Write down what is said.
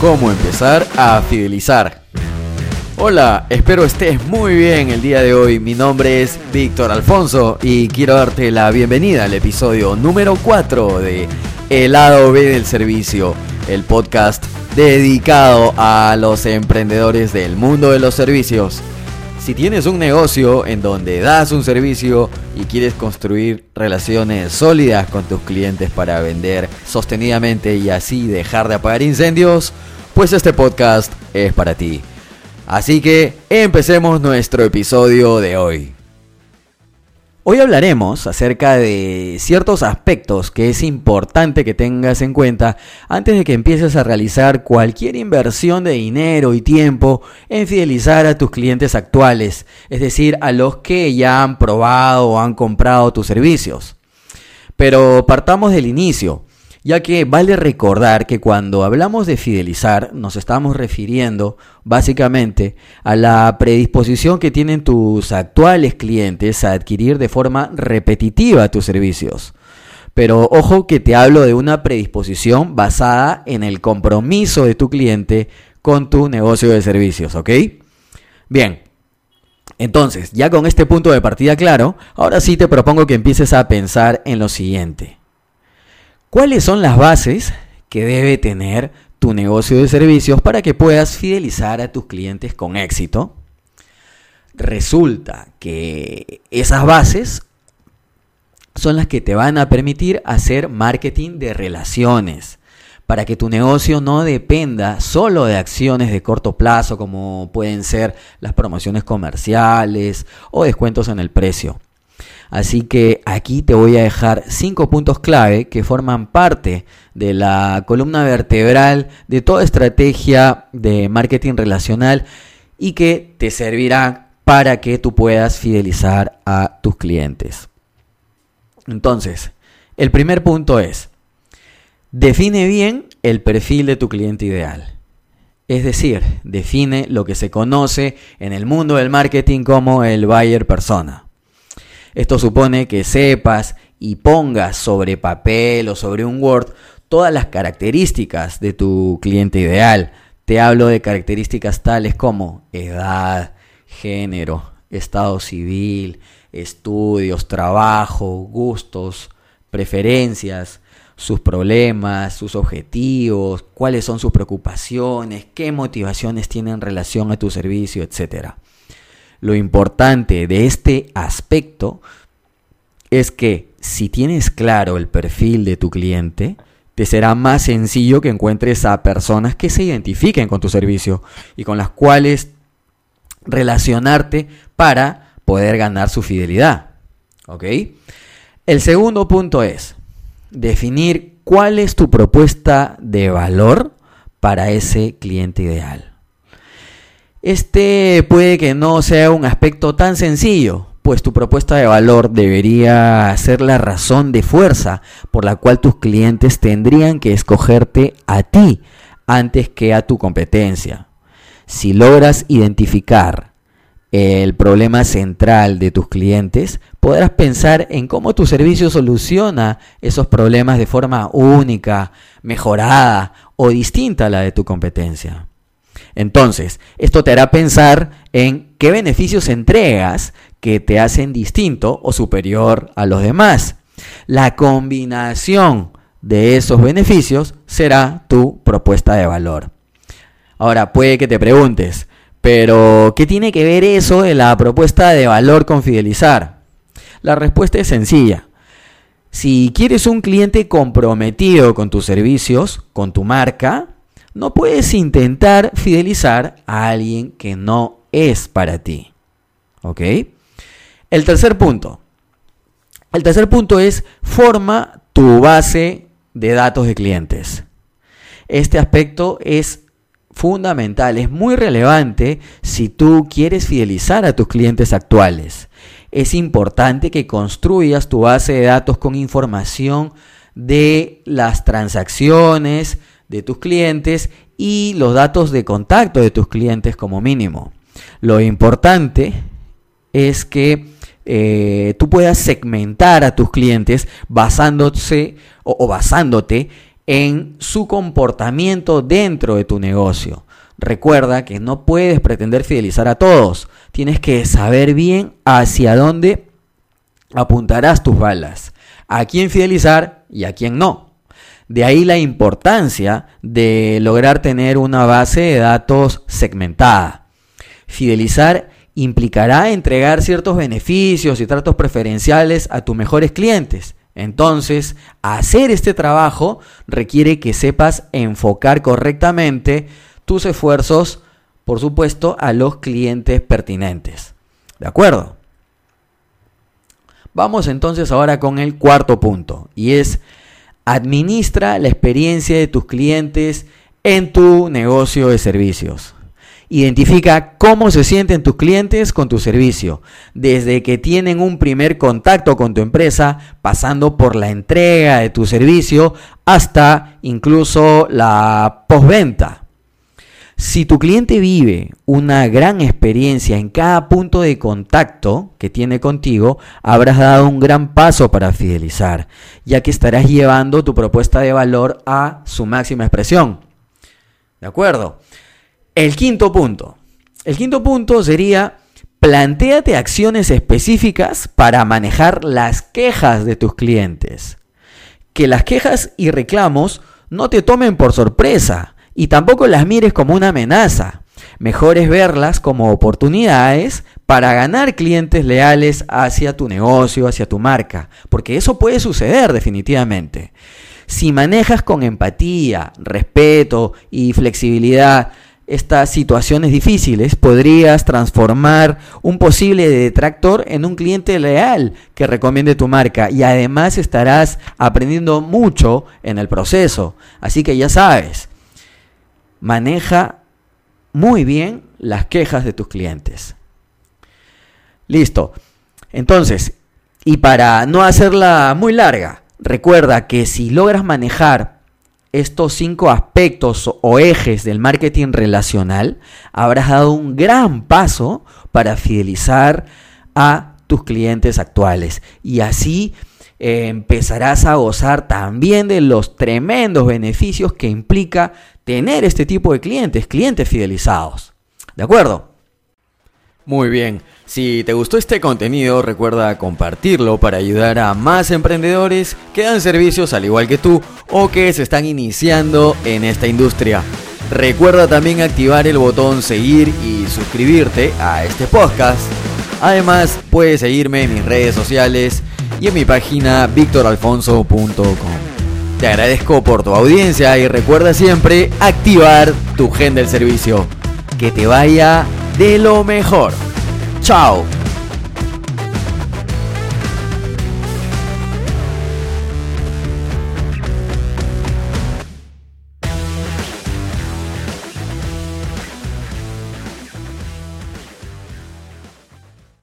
cómo empezar a fidelizar. Hola, espero estés muy bien el día de hoy. Mi nombre es Víctor Alfonso y quiero darte la bienvenida al episodio número 4 de El lado B del servicio, el podcast dedicado a los emprendedores del mundo de los servicios. Si tienes un negocio en donde das un servicio y quieres construir relaciones sólidas con tus clientes para vender sostenidamente y así dejar de apagar incendios, pues este podcast es para ti. Así que empecemos nuestro episodio de hoy. Hoy hablaremos acerca de ciertos aspectos que es importante que tengas en cuenta antes de que empieces a realizar cualquier inversión de dinero y tiempo en fidelizar a tus clientes actuales, es decir, a los que ya han probado o han comprado tus servicios. Pero partamos del inicio ya que vale recordar que cuando hablamos de fidelizar nos estamos refiriendo básicamente a la predisposición que tienen tus actuales clientes a adquirir de forma repetitiva tus servicios. Pero ojo que te hablo de una predisposición basada en el compromiso de tu cliente con tu negocio de servicios, ¿ok? Bien, entonces, ya con este punto de partida claro, ahora sí te propongo que empieces a pensar en lo siguiente. ¿Cuáles son las bases que debe tener tu negocio de servicios para que puedas fidelizar a tus clientes con éxito? Resulta que esas bases son las que te van a permitir hacer marketing de relaciones para que tu negocio no dependa solo de acciones de corto plazo como pueden ser las promociones comerciales o descuentos en el precio. Así que aquí te voy a dejar cinco puntos clave que forman parte de la columna vertebral de toda estrategia de marketing relacional y que te servirán para que tú puedas fidelizar a tus clientes. Entonces, el primer punto es, define bien el perfil de tu cliente ideal. Es decir, define lo que se conoce en el mundo del marketing como el buyer persona. Esto supone que sepas y pongas sobre papel o sobre un Word todas las características de tu cliente ideal. Te hablo de características tales como edad, género, estado civil, estudios, trabajo, gustos, preferencias, sus problemas, sus objetivos, cuáles son sus preocupaciones, qué motivaciones tienen en relación a tu servicio, etcétera. Lo importante de este aspecto es que si tienes claro el perfil de tu cliente, te será más sencillo que encuentres a personas que se identifiquen con tu servicio y con las cuales relacionarte para poder ganar su fidelidad. ¿Ok? El segundo punto es definir cuál es tu propuesta de valor para ese cliente ideal. Este puede que no sea un aspecto tan sencillo, pues tu propuesta de valor debería ser la razón de fuerza por la cual tus clientes tendrían que escogerte a ti antes que a tu competencia. Si logras identificar el problema central de tus clientes, podrás pensar en cómo tu servicio soluciona esos problemas de forma única, mejorada o distinta a la de tu competencia. Entonces, esto te hará pensar en qué beneficios entregas que te hacen distinto o superior a los demás. La combinación de esos beneficios será tu propuesta de valor. Ahora, puede que te preguntes, pero ¿qué tiene que ver eso de la propuesta de valor con fidelizar? La respuesta es sencilla. Si quieres un cliente comprometido con tus servicios, con tu marca, no puedes intentar fidelizar a alguien que no es para ti. ¿Ok? El tercer punto. El tercer punto es forma tu base de datos de clientes. Este aspecto es fundamental, es muy relevante si tú quieres fidelizar a tus clientes actuales. Es importante que construyas tu base de datos con información de las transacciones, de tus clientes y los datos de contacto de tus clientes como mínimo. Lo importante es que eh, tú puedas segmentar a tus clientes basándose o, basándote en su comportamiento dentro de tu negocio. Recuerda que no puedes pretender fidelizar a todos. Tienes que saber bien hacia dónde apuntarás tus balas. A quién fidelizar y a quién no. De ahí la importancia de lograr tener una base de datos segmentada. Fidelizar implicará entregar ciertos beneficios y tratos preferenciales a tus mejores clientes. Entonces, hacer este trabajo requiere que sepas enfocar correctamente tus esfuerzos, por supuesto, a los clientes pertinentes. ¿De acuerdo? Vamos entonces ahora con el cuarto punto y es administra la experiencia de tus clientes en tu negocio de servicios. Identifica cómo se sienten tus clientes con tu servicio, desde que tienen un primer contacto con tu empresa, pasando por la entrega de tu servicio hasta incluso la postventa. Si tu cliente vive una gran experiencia en cada punto de contacto que tiene contigo, habrás dado un gran paso para fidelizar, ya que estarás llevando tu propuesta de valor a su máxima expresión. ¿De acuerdo? El quinto punto. El quinto punto sería plantéate acciones específicas para manejar las quejas de tus clientes. Que las quejas y reclamos no te tomen por sorpresa y tampoco las mires como una amenaza. Mejor es verlas como oportunidades para ganar clientes leales hacia tu negocio, hacia tu marca, porque eso puede suceder definitivamente. Si manejas con empatía, respeto y flexibilidad estas situaciones difíciles, podrías transformar un posible detractor en un cliente leal que recomiende tu marca y además estarás aprendiendo mucho en el proceso. Así que ya sabes, maneja muy bien las quejas de tus clientes. Listo. Entonces, y para no hacerla muy larga, recuerda que si logras manejar estos cinco aspectos o ejes del marketing relacional, habrás dado un gran paso para fidelizar a tus clientes actuales. Y así eh, empezarás a gozar también de los tremendos beneficios que implica tener este tipo de clientes, clientes fidelizados. ¿De acuerdo? Muy bien, si te gustó este contenido recuerda compartirlo para ayudar a más emprendedores que dan servicios al igual que tú o que se están iniciando en esta industria. Recuerda también activar el botón seguir y suscribirte a este podcast. Además puedes seguirme en mis redes sociales y en mi página victoralfonso.com. Te agradezco por tu audiencia y recuerda siempre activar tu gen del servicio. Que te vaya de lo mejor. Chao.